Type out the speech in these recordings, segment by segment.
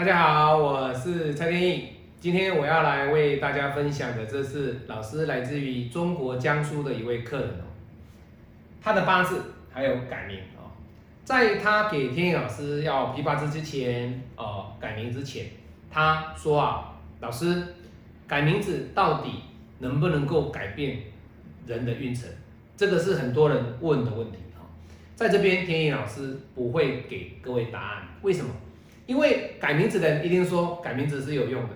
大家好，我是蔡天意。今天我要来为大家分享的，这是老师来自于中国江苏的一位客人哦，他的八字还有改名哦，在他给天意老师要批八字之前哦，改名之前，他说啊，老师改名字到底能不能够改变人的运程？这个是很多人问的问题哈，在这边天意老师不会给各位答案，为什么？因为改名字的人一定说改名字是有用的，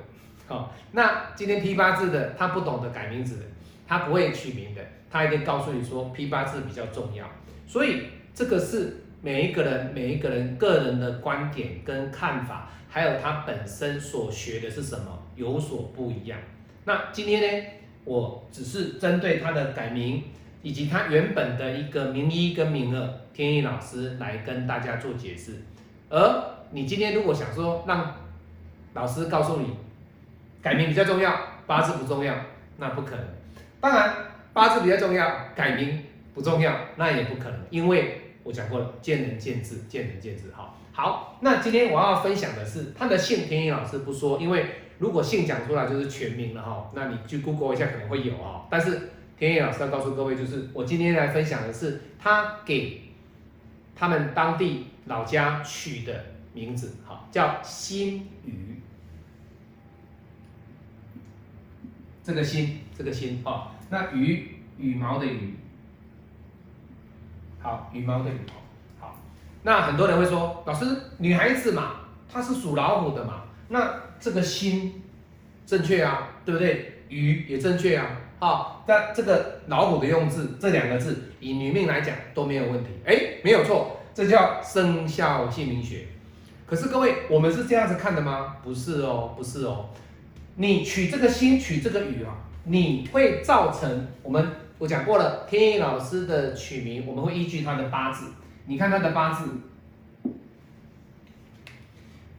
好，那今天批八字的他不懂得改名字的，他不会取名的，他一定告诉你说批八字比较重要，所以这个是每一个人每一个人个人的观点跟看法，还有他本身所学的是什么有所不一样。那今天呢，我只是针对他的改名以及他原本的一个名一跟名二，天意老师来跟大家做解释，而。你今天如果想说让老师告诉你改名比较重要，八字不重要，那不可能。当然八字比较重要，改名不重要，那也不可能。因为我讲过了，见仁见智，见仁见智。好，好，那今天我要分享的是他的姓，田野老师不说，因为如果姓讲出来就是全名了哈。那你去 Google 一下可能会有啊。但是田野老师要告诉各位，就是我今天来分享的是他给他们当地老家取的。名字好，叫新羽。这个心，这个心啊，那羽羽毛的羽，好，羽毛的羽，好。那很多人会说，老师，女孩子嘛，她是属老虎的嘛，那这个心正确啊，对不对？羽也正确啊，好，那这个老虎的用字，这两个字以女命来讲都没有问题，哎，没有错，这叫生肖姓名学。可是各位，我们是这样子看的吗？不是哦，不是哦。你取这个心，取这个雨啊，你会造成我们我讲过了，天意老师的取名，我们会依据他的八字。你看他的八字，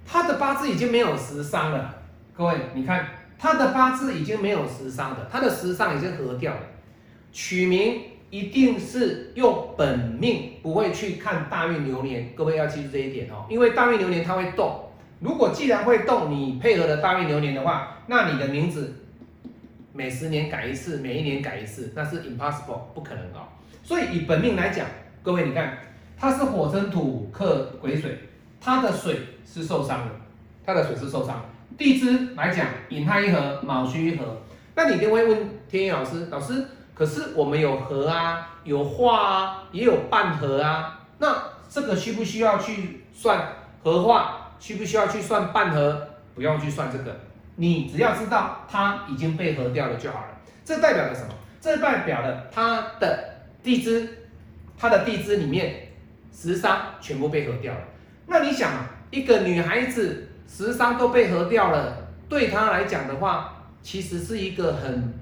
他的八字已经没有食伤了。各位，你看他的八字已经没有食伤的，他的食伤已经合掉了。取名。一定是用本命，不会去看大运流年。各位要记住这一点哦，因为大运流年它会动。如果既然会动，你配合了大运流年的话，那你的名字每十年改一次，每一年改一次，那是 impossible 不可能哦。所以以本命来讲，各位你看，它是火生土克癸水，它的水是受伤的，它的水是受伤。地支来讲，寅亥一合，卯戌一合。那你一定会问天野老师，老师？可是我们有合啊，有化啊，也有半合啊。那这个需不需要去算合化？需不需要去算半合？不用去算这个，你只要知道它已经被合掉了就好了。这代表了什么？这代表了它的地支，它的地支里面十伤全部被合掉了。那你想啊，一个女孩子十伤都被合掉了，对她来讲的话，其实是一个很。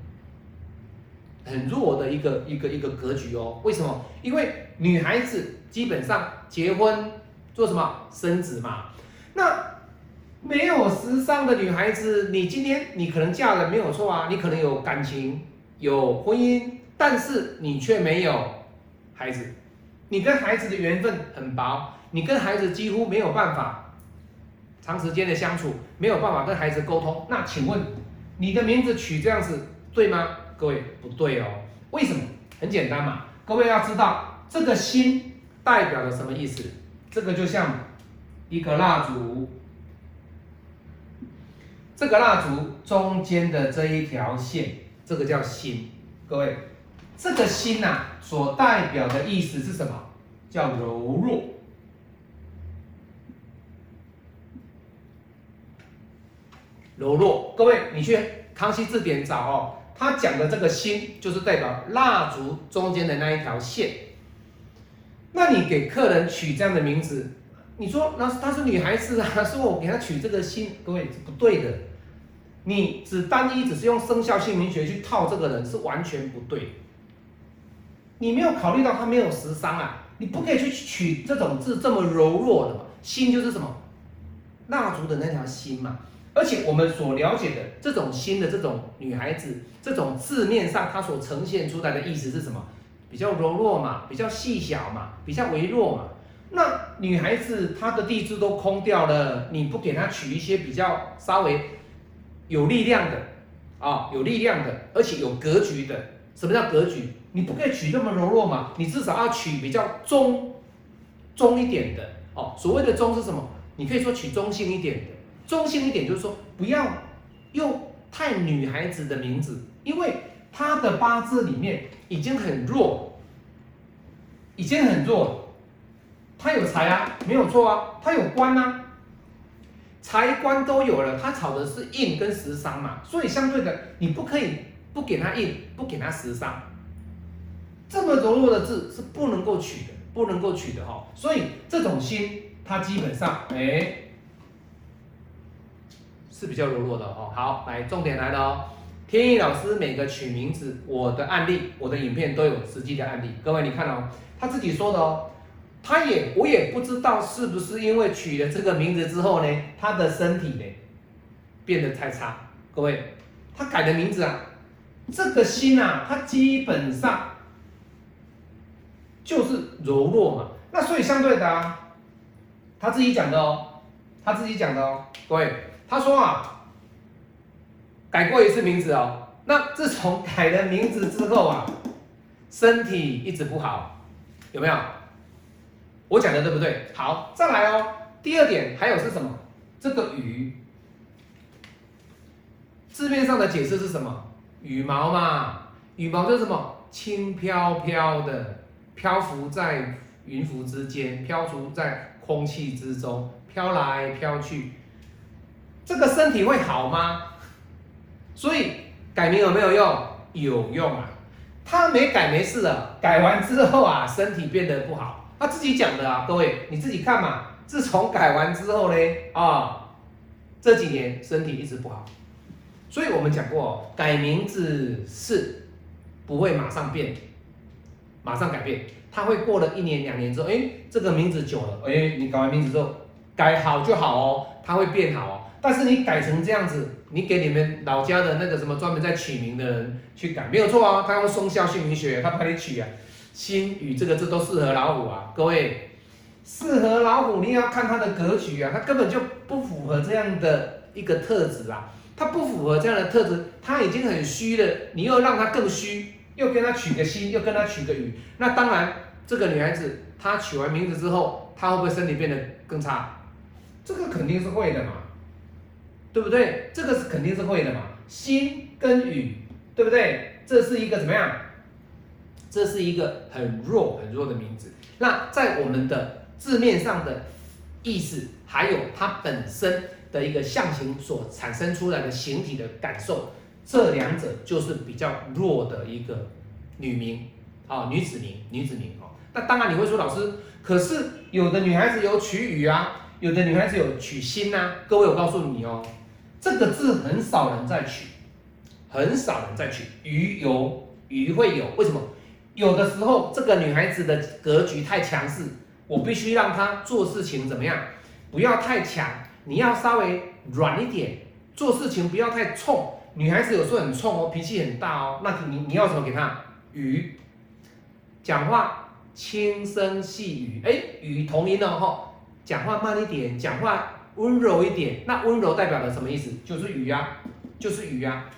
很弱的一个一个一个格局哦，为什么？因为女孩子基本上结婚做什么生子嘛。那没有时尚的女孩子，你今天你可能嫁了没有错啊，你可能有感情有婚姻，但是你却没有孩子，你跟孩子的缘分很薄，你跟孩子几乎没有办法长时间的相处，没有办法跟孩子沟通。那请问你的名字取这样子对吗？各位不对哦，为什么？很简单嘛，各位要知道这个心代表了什么意思？这个就像一个蜡烛，这个蜡烛中间的这一条线，这个叫心。各位，这个心呐，所代表的意思是什么？叫柔弱，柔弱。各位，你去康熙字典找哦。他讲的这个心，就是代表蜡烛中间的那一条线。那你给客人取这样的名字，你说 那她是女孩子啊，说我给她取这个心，各位是不对的。你只单一只是用生肖姓名学去套这个人，是完全不对。你没有考虑到他没有食伤啊，你不可以去取这种字这么柔弱的嘛。心就是什么？蜡烛的那条心嘛。而且我们所了解的这种新的这种女孩子，这种字面上她所呈现出来的意思是什么？比较柔弱嘛，比较细小嘛，比较微弱嘛。那女孩子她的地支都空掉了，你不给她取一些比较稍微有力量的啊，有力量的，而且有格局的。什么叫格局？你不可以取那么柔弱嘛，你至少要取比较中中一点的哦。所谓的中是什么？你可以说取中性一点的，中性一点就是说不要用太女孩子的名字，因为她的八字里面已经很弱，已经很弱。他有财啊，没有错啊，他有官啊，财官都有了，他炒的是印跟食伤嘛，所以相对的，你不可以不给他印，不给他食伤，这么柔弱的字是不能够取的，不能够取的哈，所以这种心，它基本上哎是比较柔弱的哦。好，来重点来了哦，天意老师每个取名字，我的案例，我的影片都有实际的案例，各位你看哦，他自己说的哦。他也，我也不知道是不是因为取了这个名字之后呢，他的身体呢变得太差。各位，他改的名字啊，这个心啊，他基本上就是柔弱嘛。那所以相对的啊，他自己讲的哦，他自己讲的哦。各位，他说啊，改过一次名字哦，那自从改了名字之后啊，身体一直不好，有没有？我讲的对不对？好，再来哦。第二点还有是什么？这个羽，字面上的解释是什么？羽毛嘛，羽毛就是什么？轻飘飘的，漂浮在云浮之间，漂浮在空气之中，飘来飘去。这个身体会好吗？所以改名有没有用？有用啊。他没改没事的，改完之后啊，身体变得不好。他自己讲的啊，各位你自己看嘛。自从改完之后呢，啊，这几年身体一直不好。所以我们讲过，改名字是不会马上变，马上改变，他会过了一年两年之后，哎，这个名字久了，哎，你改完名字之后改好就好哦，它会变好哦。但是你改成这样子，你给你们老家的那个什么专门在取名的人去改，没有错啊，他用松下姓名学，他帮你取啊。心与这个字都适合老虎啊，各位，适合老虎，你要看它的格局啊，它根本就不符合这样的一个特质啊，它不符合这样的特质，它已经很虚了，你又让它更虚，又跟它取个心，又跟它取个雨，那当然，这个女孩子她取完名字之后，她会不会身体变得更差？这个肯定是会的嘛，对不对？这个是肯定是会的嘛，心跟雨，对不对？这是一个怎么样？这是一个很弱很弱的名字。那在我们的字面上的意思，还有它本身的一个象形所产生出来的形体的感受，这两者就是比较弱的一个女名啊，女子名，女子名哦。那当然你会说，老师，可是有的女孩子有取雨啊，有的女孩子有取心呐。各位，我告诉你哦，这个字很少人在取，很少人在取。鱼有鱼会有，为什么？有的时候，这个女孩子的格局太强势，我必须让她做事情怎么样？不要太强，你要稍微软一点，做事情不要太冲。女孩子有时候很冲哦，脾气很大哦，那你你要什么给她？鱼，讲话轻声细语，哎，语同音哦哈，讲话慢一点，讲话温柔一点。那温柔代表了什么意思？就是雨啊，就是雨啊。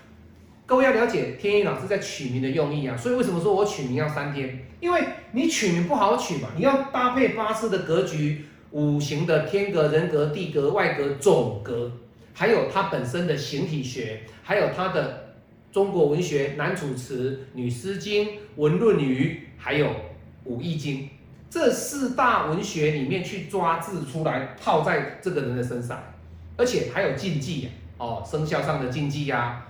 各位要了解天意老师在取名的用意啊，所以为什么说我取名要三天？因为你取名不好取嘛，你要搭配八字的格局、五行的天格、人格、地格、外格、总格，还有它本身的形体学，还有它的中国文学男楚辞、女诗经、文论语，还有武易经这四大文学里面去抓字出来套在这个人的身上，而且还有禁忌啊哦，生肖上的禁忌呀。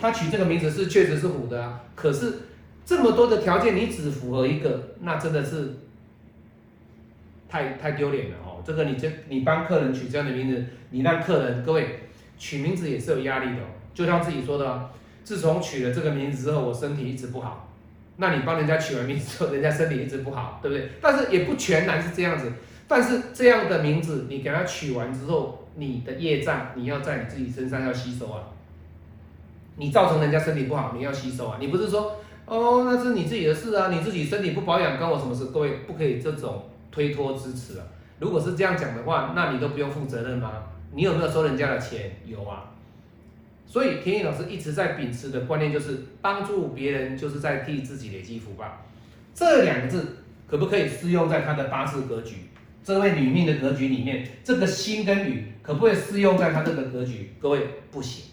他取这个名字是确实是虎的啊，可是这么多的条件你只符合一个，那真的是太太丢脸了哦。这个你这你帮客人取这样的名字，你让客人各位取名字也是有压力的。就像自己说的，自从取了这个名字之后，我身体一直不好。那你帮人家取完名字之后，人家身体一直不好，对不对？但是也不全然是这样子。但是这样的名字你给他取完之后，你的业障你要在你自己身上要吸收啊。你造成人家身体不好，你要吸收啊！你不是说哦，那是你自己的事啊，你自己身体不保养，关我什么事？各位不可以这种推脱支持啊。如果是这样讲的话，那你都不用负责任吗？你有没有收人家的钱？有啊。所以田野老师一直在秉持的观念就是帮助别人就是在替自己累积福报。这两个字可不可以适用在他的八字格局？这位女命的格局里面，这个心跟女可不可以适用在他这个格局？各位不行，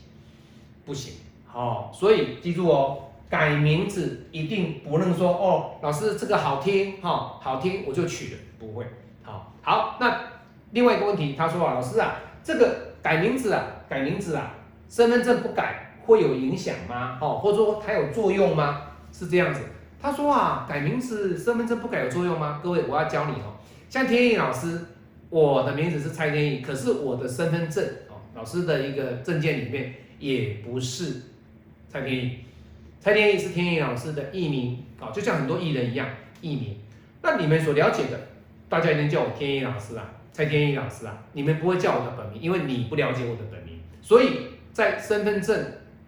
不行。好，所以记住哦。改名字一定不能说哦，老师这个好听哈，好听我就取了，不会。好，好，那另外一个问题，他说啊，老师啊，这个改名字啊，改名字啊，身份证不改会有影响吗？哦，或者说它有作用吗？是这样子。他说啊，改名字身份证不改有作用吗？各位，我要教你哦。像天意老师，我的名字是蔡天意，可是我的身份证哦，老师的一个证件里面也不是蔡天意。蔡天意是天意老师的艺名，啊，就像很多艺人一样，艺名。那你们所了解的，大家一定叫我天意老师啊，蔡天意老师啊，你们不会叫我的本名，因为你不了解我的本名。所以在身份证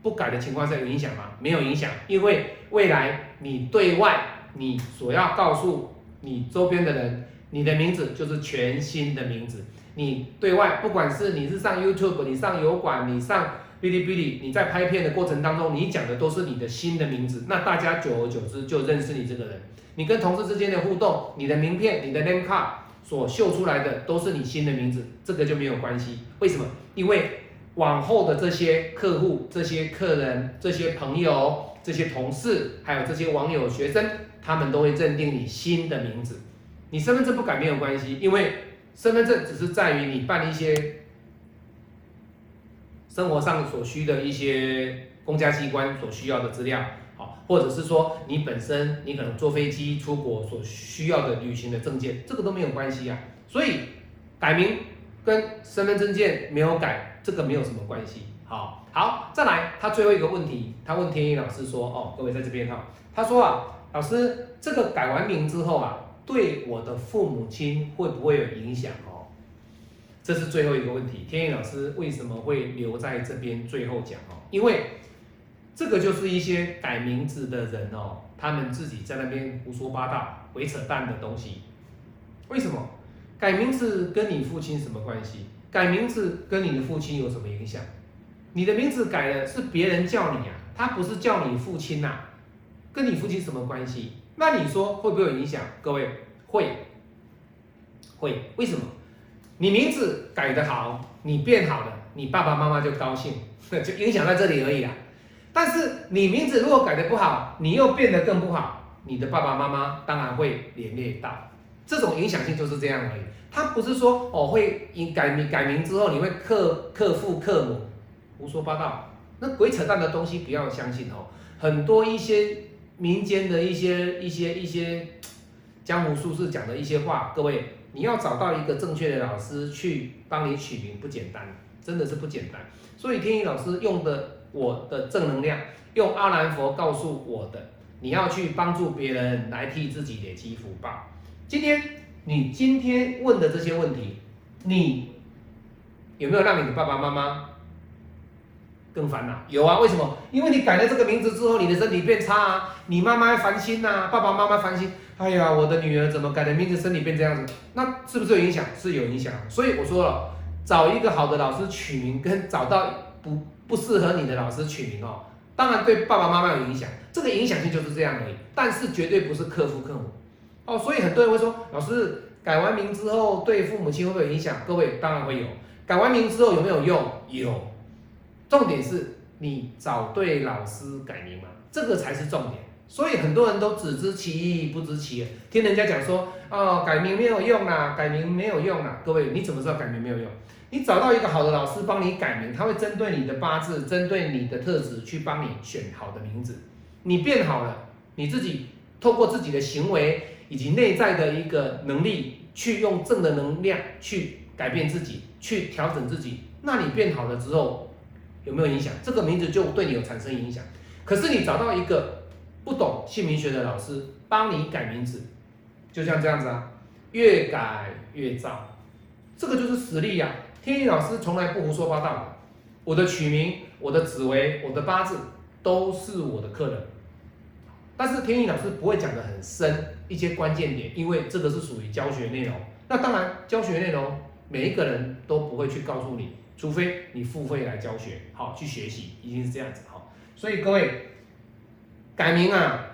不改的情况下有影响吗？没有影响，因为未来你对外你所要告诉你周边的人，你的名字就是全新的名字。你对外不管是你是上 YouTube，你上油管，你上。哔哩哔哩，你在拍片的过程当中，你讲的都是你的新的名字，那大家久而久之就认识你这个人。你跟同事之间的互动，你的名片、你的 name card 所秀出来的都是你新的名字，这个就没有关系。为什么？因为往后的这些客户、这些客人、这些朋友、这些同事，还有这些网友、学生，他们都会认定你新的名字。你身份证不改没有关系，因为身份证只是在于你办一些。生活上所需的一些公家机关所需要的资料，好，或者是说你本身你可能坐飞机出国所需要的旅行的证件，这个都没有关系啊。所以改名跟身份证件没有改，这个没有什么关系。好，好，再来，他最后一个问题，他问天一老师说，哦，各位在这边哈，他说啊，老师这个改完名之后啊，对我的父母亲会不会有影响哦？这是最后一个问题，天意老师为什么会留在这边最后讲哦？因为这个就是一些改名字的人哦，他们自己在那边胡说八道、鬼扯淡的东西。为什么改名字跟你父亲什么关系？改名字跟你的父亲有什么影响？你的名字改了是别人叫你啊，他不是叫你父亲呐，跟你父亲什么关系？那你说会不会有影响？各位会，会，为什么？你名字改得好，你变好了，你爸爸妈妈就高兴，就影响在这里而已啦。但是你名字如果改得不好，你又变得更不好，你的爸爸妈妈当然会连累到。这种影响性就是这样而已。他不是说哦会改名改名之后你会克克父克母，胡说八道，那鬼扯淡的东西不要相信哦。很多一些民间的一些一些一些江湖术士讲的一些话，各位。你要找到一个正确的老师去帮你取名不简单，真的是不简单。所以天意老师用的我的正能量，用阿兰佛告诉我的，你要去帮助别人来替自己累积福报。今天你今天问的这些问题，你有没有让你的爸爸妈妈更烦恼？有啊，为什么？因为你改了这个名字之后，你的身体变差啊，你妈妈烦心呐，爸爸妈妈烦心。哎呀，我的女儿怎么改的名字，身体变这样子？那是不是有影响？是有影响。所以我说了，找一个好的老师取名，跟找到不不适合你的老师取名哦，当然对爸爸妈妈有影响。这个影响性就是这样而已，但是绝对不是克夫克母哦。所以很多人会说，老师改完名之后对父母亲会不会有影响？各位当然会有。改完名之后有没有用？有。重点是你找对老师改名吗，这个才是重点。所以很多人都只知其一不知其二，听人家讲说哦改名没有用啦，改名没有用啦。各位你怎么知道改名没有用？你找到一个好的老师帮你改名，他会针对你的八字，针对你的特质去帮你选好的名字。你变好了，你自己透过自己的行为以及内在的一个能力，去用正的能量去改变自己，去调整自己。那你变好了之后有没有影响？这个名字就对你有产生影响。可是你找到一个。不懂姓名学的老师帮你改名字，就像这样子啊，越改越糟，这个就是实力呀。天意老师从来不胡说八道的，我的取名、我的紫薇、我的八字都是我的客人，但是天意老师不会讲的很深一些关键点，因为这个是属于教学内容。那当然，教学内容每一个人都不会去告诉你，除非你付费来教学，好去学习，一定是这样子哈。所以各位改名啊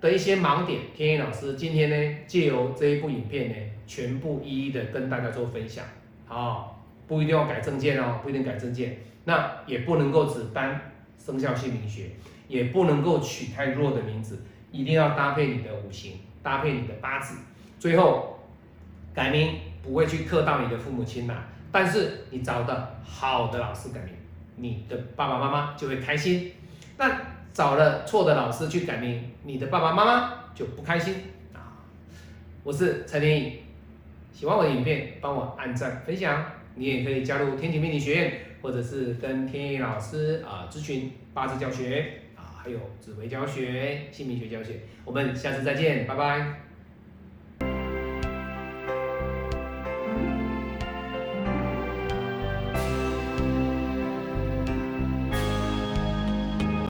的一些盲点，天意老师今天呢借由这一部影片呢，全部一一的跟大家做分享。好，不一定要改证件哦，不一定改证件，那也不能够只搬生肖姓名学，也不能够取太弱的名字。一定要搭配你的五行，搭配你的八字，最后改名不会去克到你的父母亲呐。但是你找的好的老师改名，你的爸爸妈妈就会开心。那找了错的老师去改名，你的爸爸妈妈就不开心啊。我是陈天颖，喜欢我的影片，帮我按赞分享。你也可以加入天启命理学院，或者是跟天意老师啊咨询八字教学。还有紫微教学、姓名学教学，我们下次再见，拜拜。